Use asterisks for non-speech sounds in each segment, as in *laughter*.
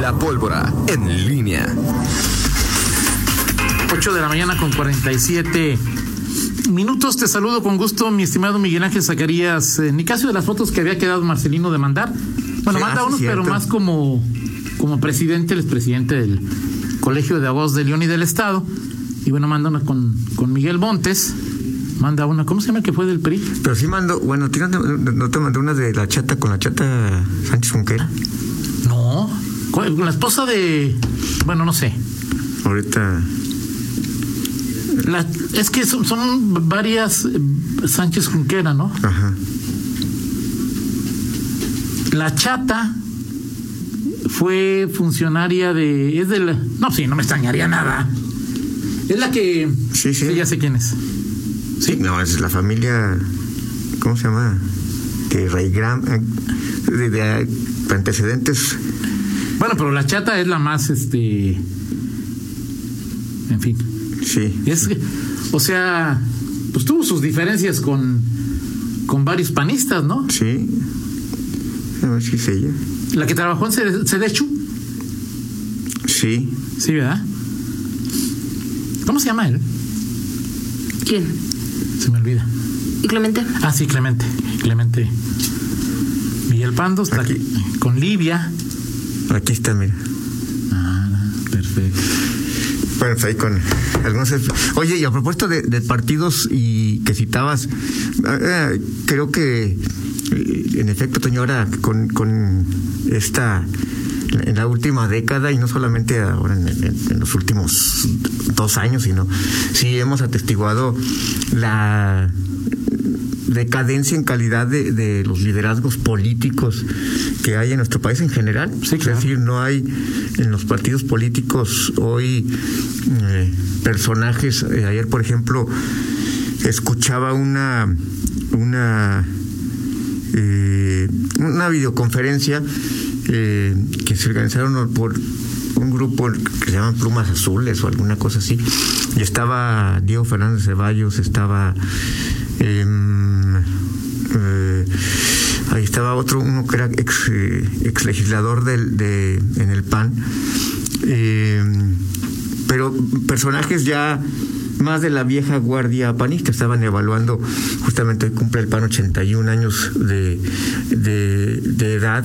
La pólvora en línea. 8 de la mañana con 47 minutos. Te saludo con gusto, mi estimado Miguel Ángel Zacarías. En mi caso de las fotos que había quedado Marcelino de mandar. Bueno, Sí, manda ah, sí, unos, pero cierto. más como, como presidente, él es presidente del Colegio de Abogados de León y del Estado. Y bueno, manda una con, con Miguel Montes. Manda una, ¿cómo se llama el que fue del PRI? Pero sí mandó, bueno, ¿tienes- ¿no te mandó una de la chata con la chata Sánchez Junquera? No, la esposa de. Bueno, no sé. Ahorita. La- es que son, son varias eh, Sánchez Junquera, ¿no? Ajá. La chata fue funcionaria de. Es de la. No, sí, no me extrañaría nada. Es la que. Sí, sí. ya sé quién es. Sí, no, es la familia. ¿Cómo se llama? De Raygram. eh, De, de antecedentes. Bueno, pero la chata es la más, este. En fin. Sí. Es. O sea. Pues tuvo sus diferencias con. Con varios panistas, ¿no? Sí. A ver si es ella. La que trabajó en Cede- Cedechu. Sí. Sí, ¿verdad? ¿Cómo se llama él? ¿Quién? Se me olvida. ¿Y Clemente? Ah, sí, Clemente. Clemente. Miguel Pando está Aquí. aquí con Livia. Aquí está, mira. Ah, perfecto. Bueno, pues ahí con algunos. Oye, y a propósito de, de partidos y que citabas, eh, creo que eh, en efecto, Toño, ahora con, con esta en la última década y no solamente ahora en, en- en los últimos dos años, sino sí hemos atestiguado la decadencia en calidad de, de los liderazgos políticos que hay en nuestro país en general. Sí, claro. Es decir, no hay en los partidos políticos hoy eh, personajes. eh, ayer, por ejemplo, escuchaba una una eh, una videoconferencia eh, que se organizaron por un grupo que se llama Plumas Azules o alguna cosa así. Y estaba Diego Fernández Ceballos, estaba em, eh, ahí estaba otro, uno que era ex, eh, legislador del, de, en el PAN. Em, pero personajes ya más de la vieja guardia panista estaban evaluando justamente hoy cumple el PAN 81 años de, de, de edad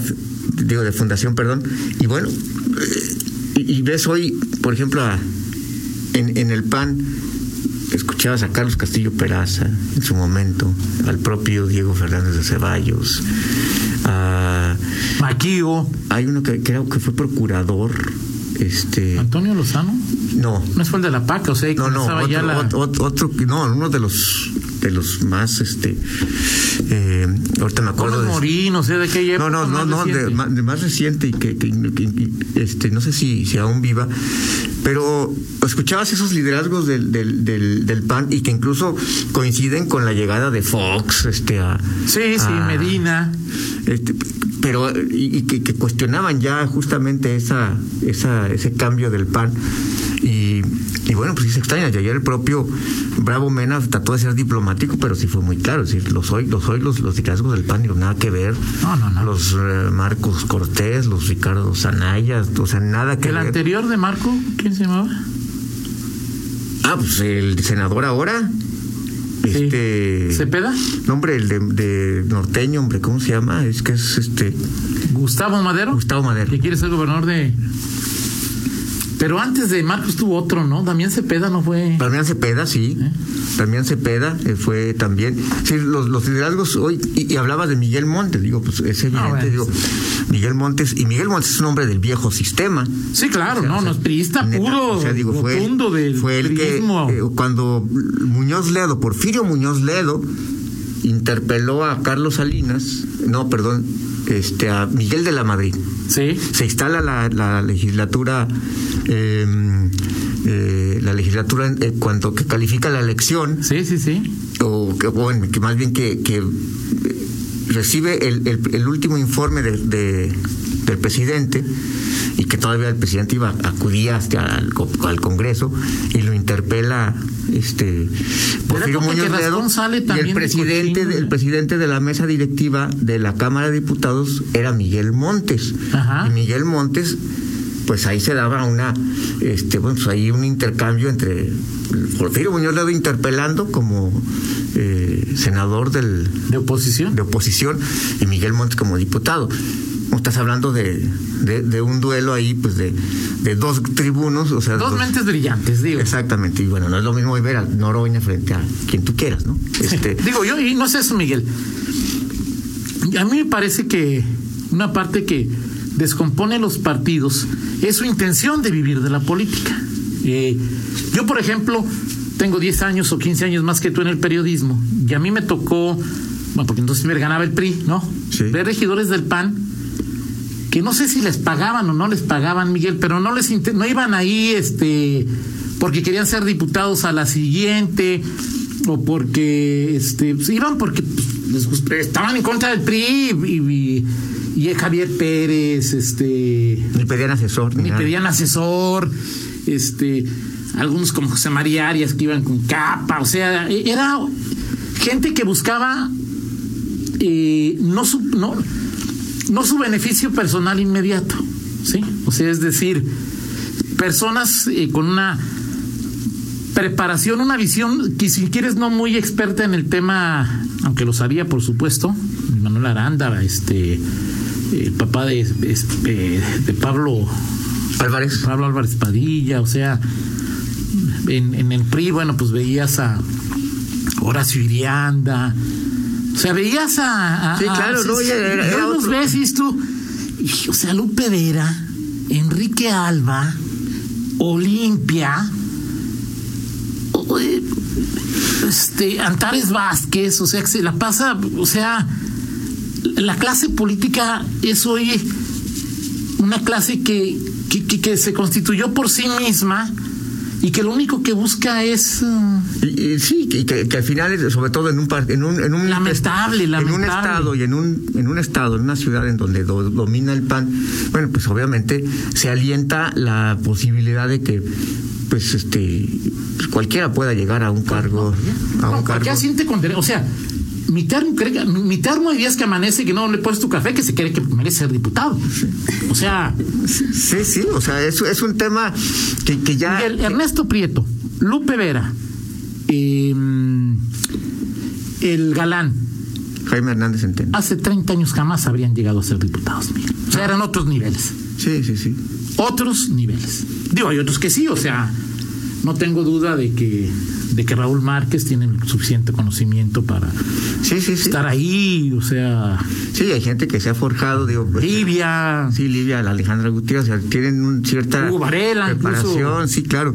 digo de fundación perdón y bueno eh, y, ves hoy por ejemplo en, en el PAN escuchabas a Carlos Castillo Peraza en su momento al propio Diego Fernández de Ceballos a- Maquío. hay uno que, era- que fue procurador este Antonio Lozano. no No fue el de la PAC, o sea, no, no, otro, ya la- otro, otro- no, uno de los de los más, este, eh, ahorita me acuerdo de... Morín, o sea, de aquella No, no, época no, más no, de, más reciente y que, que- que- este, no sé si, si aún viva, pero escuchabas esos liderazgos del, del, del, del PAN y que incluso coinciden con la llegada de Fox, este, a, Sí, sí, a- Medina. este, pero y, y que, que cuestionaban ya justamente esa, esa ese cambio del PAN y, y bueno pues sí se extraña y ayer el propio Bravo Mena trató de ser diplomático pero sí fue muy claro es decir los hoy los hoy los, los liderazgos del PAN digo, nada que ver No, no, no. los eh, Marcos Cortés los Ricardo Zanaya o sea nada que El ver anterior de Marco, ¿quién se llamaba? ah pues el senador ahora Sí. este ¿Cepeda? no, hombre el de, de norteño hombre cómo se llama es que es este Gustavo Madero. Gustavo Madero Que quiere ser gobernador de. Pero antes de Marcos estuvo otro, ¿no? Damián Cepeda no fue. Damián Cepeda, sí. ¿Eh? Damián Cepeda eh, fue también. Sí, los, los liderazgos hoy. Y, y hablaba de Miguel Montes, digo, pues es evidente, Ah, bueno, digo. Miguel Montes. Y Miguel Montes es un hombre del viejo sistema. Sí, claro, O sea, no, o sea, no es priista neta, puro. o sea, digo, fue, rotundo del fue el que. eh, cuando Muñoz Ledo, Porfirio Muñoz Ledo, interpeló a Carlos Salinas, no, perdón, este, a Miguel de la Madrid sí. se instala la, la legislatura eh, eh, la legislatura eh, cuando que califica la elección Sí, sí, sí. o que, bueno que más bien que, que, recibe el, el- el último informe de, de- del presidente y que todavía el presidente iba acudía hasta al, al Congreso y lo interpela este Porfirio Muñoz Ledo y el de presidente cochino. el presidente de la mesa directiva de la Cámara de Diputados era Miguel Montes Ajá. y Miguel Montes pues ahí se daba una, este, bueno, pues ahí un intercambio entre Porfirio Muñoz Ledo interpelando como eh, senador del, ¿De oposición? de oposición y Miguel Montes como diputado. Estás hablando de, de, de un duelo ahí, pues de, de dos tribunos, o sea, Dos dos- mentes brillantes, digo. Exactamente, y bueno, no es lo mismo ver a Noroña frente a quien tú quieras, ¿no? Este, Digo yo, y no sé eso, Miguel. A mí me parece que una parte que descompone los partidos es su intención de vivir de la política. Eh, yo, por ejemplo, tengo 10 años o 15 años más que tú en el periodismo, y a mí me tocó, bueno, porque entonces me ganaba el PRI, ¿no? Sí. Ver regidores del PAN que no sé si les pagaban o no les pagaban, Miguel, pero no les no iban ahí este porque querían ser diputados a la siguiente o porque este pues, iban porque pues, les estaban en contra del PRI y, y- y Javier Pérez, este ni pedían asesor, ni, ni pedían asesor, este, algunos como José María Arias que iban con capa, o sea, e- era gente que buscaba eh, no no, no su beneficio personal inmediato, ¿sí? O sea, es decir, personas eh, con una preparación, una visión que si quieres no muy experta en el tema, aunque lo sabía por supuesto, Manuel Aranda, este, el papá de, este, de Pablo Álvarez. Pablo Álvarez Padilla, o sea, en, en el PRI, bueno, pues veías a Horacio Irianda, o sea, veías a... a- Sí, a- claro, no, ya era- era y dices tú, y, o sea, Lupe Vera, Enrique Alba, Olimpia, eh, este, Antares Vázquez, o sea, que se la pasa, o sea, la clase política es hoy una clase que, que, que- que se constituyó por sí misma y que lo único que busca es eh, Y, y sí, que, que- que al final, es, sobre todo en un, en un, en un Lamentable, en un lamentable. estado y en un en un estado, en una ciudad en donde do- domina el PAN, bueno, pues obviamente se alienta la posibilidad de que pues este pues, cualquiera pueda llegar a un cargo a no, un cargo. cualquiera siente. O sea, mi termo, cree mi termo hay días que amanece que no le pones tu café que se cree que merece ser diputado. O sea, Sí, sí, o sea, es, es un tema que, que ya Miguel, Ernesto Prieto, Lupe Vera, eh, el galán, Jaime Hernández entiende. hace 30 años jamás habrían llegado a ser diputados, Miguel. O sea, eran otros niveles. Sí, sí, sí. otros niveles. Digo, hay otros que sí, o sea, no tengo duda de que de que Raúl Márquez tiene el suficiente conocimiento para Sí, sí, sí. estar ahí, o sea, Sí, hay gente que se ha forjado, digo, pues, Livia, Sí, Livia, la Alejandra Gutiérrez, o sea, tienen un cierta Hugo Varela, preparación, incluso. sí, claro.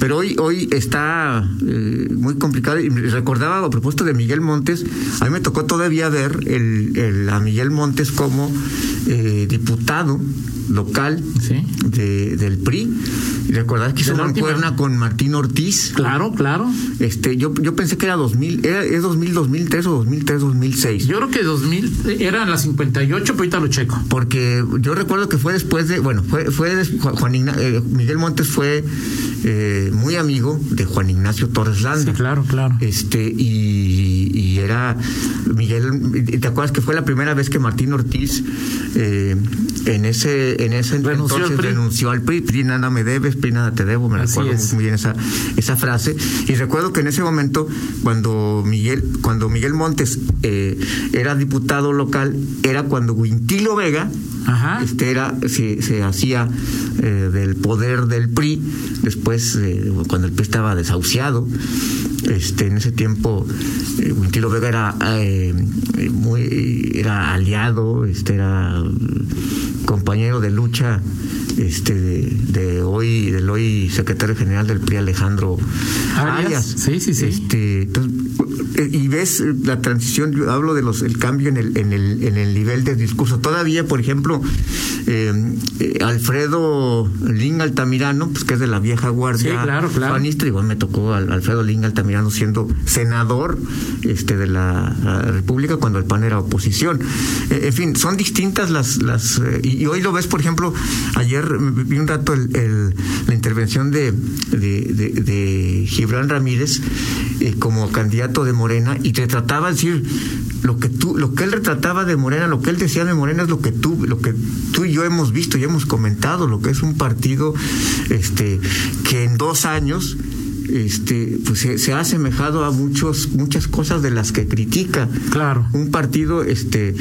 Pero hoy, hoy está eh, muy complicado. Y recordaba a propósito de Miguel Montes, a mí me tocó todavía ver el, el- a Miguel Montes como eh, diputado local Sí. de, del PRI. Y recordar que hizo mancuerna con Martín Ortiz. claro, claro. Este, yo, yo pensé que era 2000, era, es 2000, 2003 o 2003, 2006. Yo creo que 2000 eran las 58, pero ahorita lo checo. porque yo recuerdo que fue después de, bueno, fue, fue Juan Juan Igna- eh, Miguel Montes fue eh, muy amigo de Juan Ignacio Torres Landa. Sí, claro, claro. Este, y, y era Miguel, ¿te acuerdas que fue la primera vez que Martín Ortiz eh, en ese, en ese Renunció al entonces renunció al PRI, PRI nada me debes, PRI nada te debo, me Así recuerdo es. muy bien esa, esa frase. Y recuerdo que en ese momento, cuando Miguel, cuando Miguel Montes eh, era diputado local, era cuando Guintilo Vega Ajá. este era se, se hacía eh, del poder del PRI después eh, cuando el PRI estaba desahuciado este en ese tiempo eh, Vega era eh, muy era aliado este era compañero de lucha este de, de hoy del hoy secretario general del PRI Alejandro Arias. Arias, Sí, sí, sí. Este, entonces, y ves eh, la transición, yo hablo de los el cambio en el, en el, en el nivel de discurso. Todavía, por ejemplo, eh, eh, Alfredo Lin Altamirano, pues que es de la vieja guardia Sí, claro, claro. panista, igual me tocó al- Alfredo Lin Altamirano siendo senador este de la, la República cuando el PAN era oposición. Eh, en fin, son distintas las las eh, y, y hoy lo ves, por ejemplo, ayer vi un rato el, el- la intervención de, de, de- de Gibran Ramírez eh, como candidato de Morena y te trataba de decir lo que tú, lo que él retrataba de Morena, lo que él decía de Morena es lo que tú, lo que tú y yo hemos visto y hemos comentado, lo que es un partido, este, que en dos años este, pues se, se, ha asemejado a muchos, muchas cosas de las que critica. Claro. Un partido este,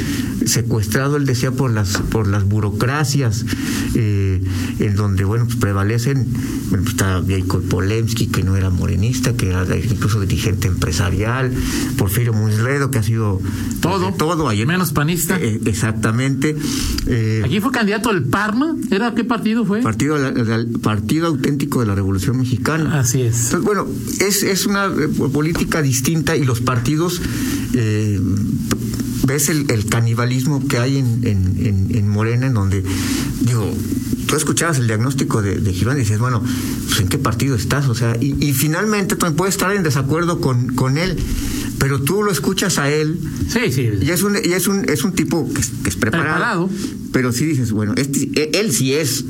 secuestrado, él decía, por las, por las burocracias, eh, en donde, bueno, pues prevalecen, pues está Jacob Polemski, que no era morenista, que era incluso dirigente empresarial, Porfirio Muñledo, que ha sido todo, todo ayer, menos panista. Eh, exactamente. Eh, Aquí fue candidato el Parma, ¿era qué partido fue? Partido, el Partido Auténtico de la Revolución Mexicana. Así es. Entonces, bueno, es, es una eh, política distinta y los partidos, eh, ves el, el, canibalismo que hay en, en, en, Morena, en donde, digo, tú escuchabas el diagnóstico de, de Girón y dices, bueno, pues, ¿en qué partido estás? O sea, y, y finalmente tú puedes estar en desacuerdo con, con él pero tú lo escuchas a él sí, sí. y es un y es un es un tipo que, que es preparado, preparado, pero sí dices bueno este, él sí es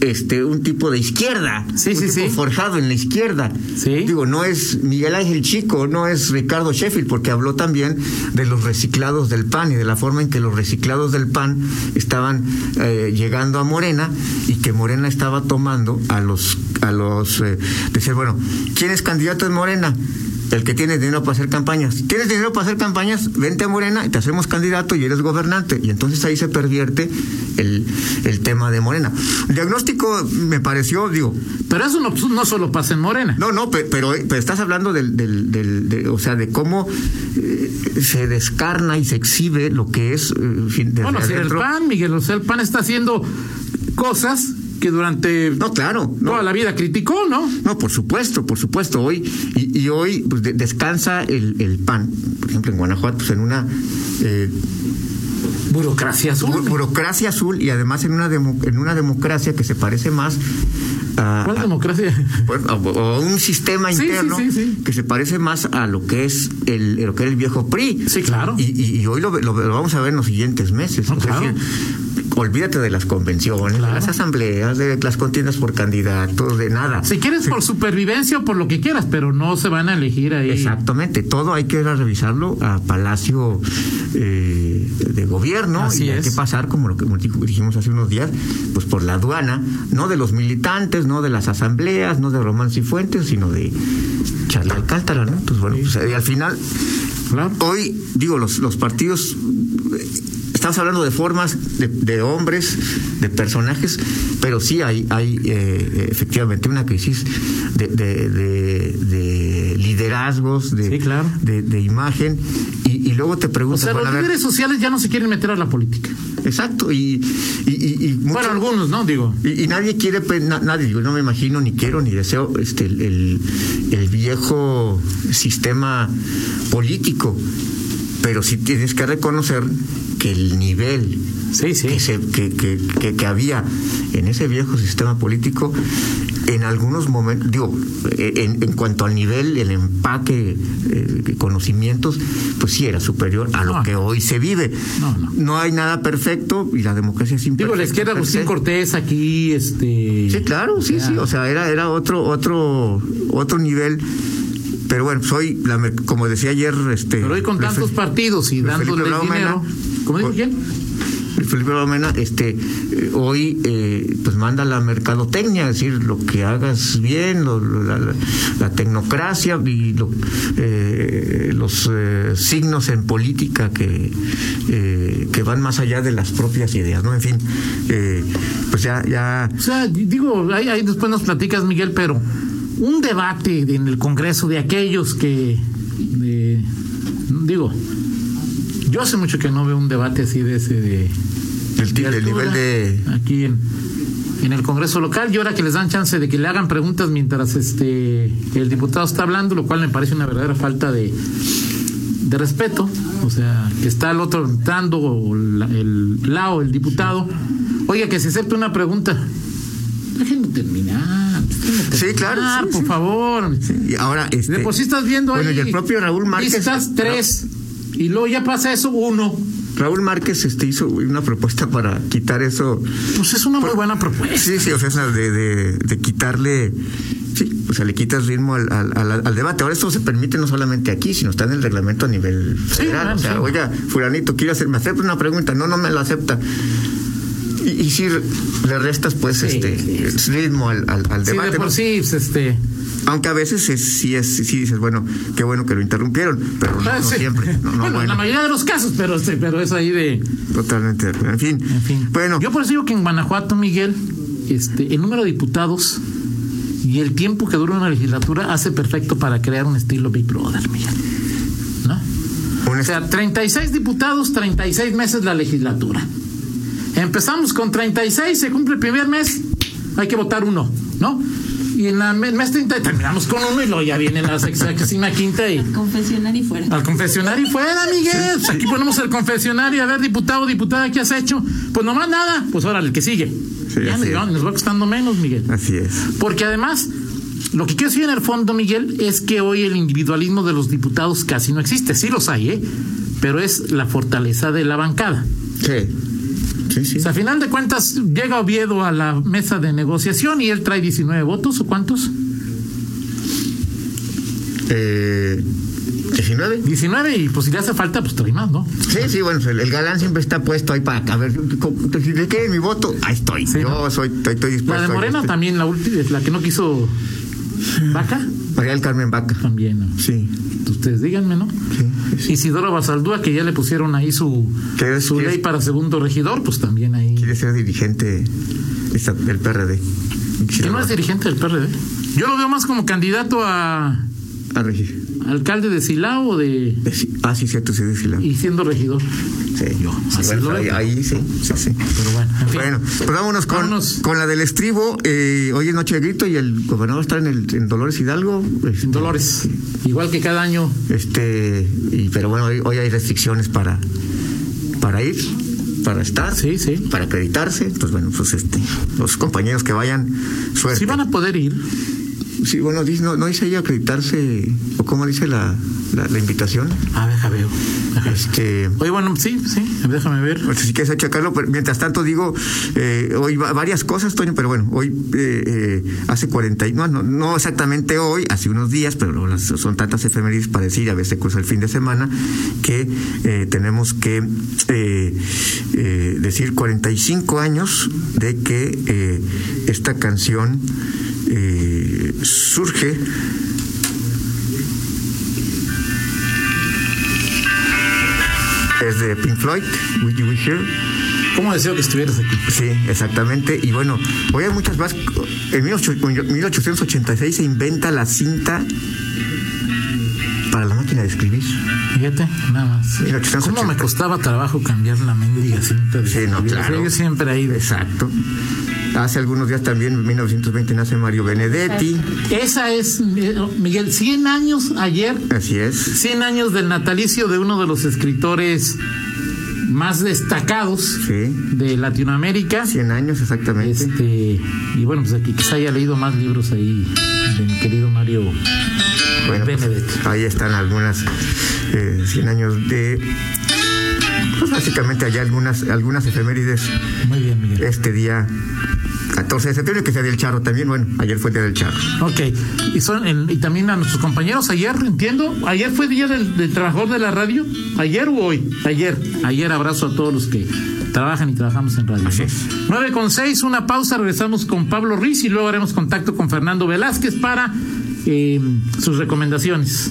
este un tipo de izquierda, sí, un sí, tipo sí. forjado en la izquierda. Sí. Digo, no es Miguel Ángel Chico, no es Ricardo Sheffield, porque habló también de los reciclados del PAN y de la forma en que los reciclados del PAN estaban eh, llegando a Morena y que Morena estaba tomando a los a los eh, decir, bueno, ¿quién es candidato en Morena? El que tiene dinero para hacer campañas. ¿Tienes dinero para hacer campañas? Vente a Morena y te hacemos candidato y eres gobernante. Y entonces ahí se pervierte el, el tema de Morena. El diagnóstico me pareció, digo. Pero eso no, no solo pasa en Morena. No, no, pero, pero, pero estás hablando del, del, del de, o sea, de cómo eh, se descarna y se exhibe lo que es. Eh, bueno, si el PAN, Miguel, o sea, el PAN está haciendo cosas que durante no, claro, no. toda la vida criticó, ¿no? No, por supuesto, por supuesto. Hoy y, y hoy pues, de, descansa el, el, PAN, por ejemplo, en Guanajuato, pues, en una eh, burocracia azul. Bu burocracia azul y además en una demo, en una democracia que se parece más a, ¿Cuál democracia? A, a, a un sistema sí, interno sí, sí, que se parece más a lo que es el lo que era el viejo PRI. Sí, claro. Y, y, y hoy lo, lo, lo, vamos a ver en los siguientes meses. No, claro. es decir, olvídate de las convenciones, claro. de las asambleas, de las contiendas por candidatos, de nada. Si quieres sí. por supervivencia o por lo que quieras, pero no se van a elegir ahí. Exactamente, todo hay que ir a revisarlo a Palacio eh, de Gobierno Así y hay es. que pasar, como lo que dijimos hace unos días, pues por la aduana, no de los militantes, no de las asambleas, no de Román Cifuentes, sino de Charlie Alcántara, ¿no? Entonces, bueno, pues, y al final, claro. hoy, digo, los, los partidos estamos hablando de formas de, de, hombres, de personajes, pero sí hay, hay eh, efectivamente una crisis de, de, de liderazgos, de, sí, claro. de, imagen, y, y, luego te preguntas... O sea, los líderes sociales ya no se quieren meter a la política. Exacto, y... y, y, bueno, algunos, ¿no? Digo. Y, nadie quiere, na, nadie, yo no me imagino, ni quiero, ni deseo este el, el, el viejo sistema político, pero sí tienes que reconocer que el nivel sí, sí. Que, se, que, que, que, que, había en ese viejo sistema político, en algunos momentos, digo, en, en cuanto al nivel, el empaque, eh, conocimientos, pues sí era superior a lo no. que hoy se vive. No, no. no hay nada perfecto y la democracia es imperfecta. Digo, la izquierda Agustín Cortés aquí, este... Sí, claro, sí, ya. sí, o sea, era, era otro, otro, otro nivel pero bueno, soy, la, como decía ayer, este. Pero hoy con tantos partidos y dándole dinero. ¿Cómo dijo quién? Felipe Balmena, este, eh, hoy eh, pues manda la mercadotecnia, es decir, lo que hagas bien, lo, lo, la, la, tecnocracia y lo, eh, los signos en política que, eh, que van más allá de las propias ideas, ¿no? En fin, eh, pues ya, ya. O sea, digo, ahí, ahí después nos platicas, Miguel, pero un debate en el Congreso de aquellos que, de, digo, yo hace mucho que no veo un debate así de ese de, el, de el nivel de aquí en, en el Congreso local. Y ahora que les dan chance de que le hagan preguntas mientras este el diputado está hablando, lo cual me parece una verdadera falta de de respeto, o sea, que está el otro dando el lado el diputado, oiga que se acepte una pregunta, déjenme terminar. Sí, claro. Sí, por sí. favor. Sí, y ahora, este, de por sí estás viendo bueno, ahí. y el propio Raúl Márquez. Listas tres. Y luego ya pasa eso, uno. Raúl Márquez este, hizo una propuesta para quitar eso. Pues es una muy Por- buena propuesta. Sí, sí, o sea, de, de, de quitarle. Sí, o sea, le quitas ritmo al, al, al- al debate. Ahora esto se permite no solamente aquí, sino está en el reglamento a nivel federal. bueno, o sea, sí. oiga, fulanito, quiere hacer, me acepta una pregunta, no, no me la acepta. Y, y si le restas, pues, Sí, este sí, ritmo al, al, al Sí, debate. de por ¿no? sí, pues, este. Aunque a veces es, sí, es, sí dices, bueno, qué bueno que lo interrumpieron, pero no, ah, no sí. siempre. No, *laughs* bueno, en la mayoría de los casos, pero, sí, pero es ahí de. totalmente. En fin. En fin. Bueno, Yo por eso digo que en Guanajuato, Miguel, este, el número de diputados y el tiempo que dura una legislatura hace perfecto para crear un estilo Big Brother, Miguel. ¿No? O sea, 36 diputados, 36 meses la legislatura. Empezamos con 36, se cumple el primer mes, hay que votar uno, ¿no? Y en la- el mes 30 terminamos con uno y luego ya viene la sexagésima quinta y Confesionar y fuera. al confesionario y fuera, Miguel. Pues aquí ponemos el confesionario, a ver, diputado, diputada, ¿qué has hecho? Pues nomás nada, pues órale, el que sigue. Sí, ya así nos, es. nos va costando menos, Miguel. así es. Porque además, lo que quiero decir en el fondo, Miguel, es que hoy el individualismo de los diputados casi no existe. Sí los hay, ¿eh? Pero es la fortaleza de la bancada. Sí. Sí, sí. O sea, a final de cuentas, llega Oviedo a la mesa de negociación y él trae 19 votos, ¿o cuántos? Eh, 19. 19 y pues si le hace falta, pues trae más, ¿no? Sí, sí, bueno, el, el galán siempre está puesto ahí para a ver, ¿cómo- si le quieren mi voto, ahí estoy. Sí, Yo ¿no? soy, estoy, estoy dispuesto. La de Morena también, la última, la que no quiso Vaca, María del Carmen Vaca. también. ¿no? Sí. Ustedes díganme, ¿no? Sí, sí. Isidoro Basaldúa, que ya le pusieron ahí su, ¿Qué es- su es? ley para segundo regidor, pues también ahí. Quiere ser dirigente del PRD. Que no es dirigente del PRD. Yo lo veo más como candidato a A regir. Alcalde de Silao o de. Ah, sí, cierto, sí, de Silao. y siendo regidor. Sí, Yo, Sí, así bueno, ahí, sí, sí, sí. Pero bueno, en fin. Bueno, pues vámonos con, Vámonos. con la del estribo. Eh, hoy es Noche de Grito y el gobernador está en, el, en Dolores Hidalgo. este, En Dolores. Igual que cada año. Este, y, pero bueno, hoy, hoy hay restricciones para, para ir, para estar, Sí, sí. para acreditarse. Pues bueno, pues este, los compañeros que vayan, suerte. Sí van a poder ir. Sí, bueno, no, no dice ahí acreditarse, o cómo dice la, la, la invitación. A ver, veo. Este, Oye, bueno, sí, sí, déjame ver. Pues, si quieres checarlo, pero mientras tanto digo, eh, hoy va- varias cosas, Toño, pero bueno, hoy eh, eh, hace 40, y- no, no, no exactamente hoy, hace unos días, pero son tantas efemérides para decir, a veces cruza el fin de semana, que eh, tenemos que eh, decir 45 años de que eh, esta canción eh, surge es de Pink Floyd, Will You Be Here. ¿Cómo deseo que estuvieras aquí? Sí, exactamente. Y bueno, hoy hay muchas más. En 18- 1886 se inventa la cinta para la máquina de escribir. Fíjate, nada más. 1880. ¿Cómo me costaba trabajo cambiar la mendiga cinta? de Sí, no, claro. Yo siempre ahí. Exacto. Hace algunos días también, en 1920, nace Mario Benedetti. Esa es, eh, Miguel, 100 años ayer, Así es. 100 años del natalicio de uno de los escritores más destacados Sí. de Latinoamérica. 100 años, exactamente. Este, y bueno, pues aquí quizá haya leído más libros ahí de mi querido Mario Bueno, pues, Benedetti. ahí están algunas eh, 100 años de. Pues básicamente hay algunas, algunas efemérides Muy bien, Miguel. este día 14 de septiembre, que sea del Charro también. Bueno, ayer fue el día del Charro. Ok, y, son, el- y también a nuestros compañeros, ayer, entiendo, ayer fue día del, del trabajador de la radio, ayer o hoy, ayer, ayer abrazo a todos los que trabajan y trabajamos en radio. Así ¿no? es. 9 con 6, una pausa, regresamos con Pablo Ruiz y luego haremos contacto con Fernando Velázquez para eh, sus recomendaciones.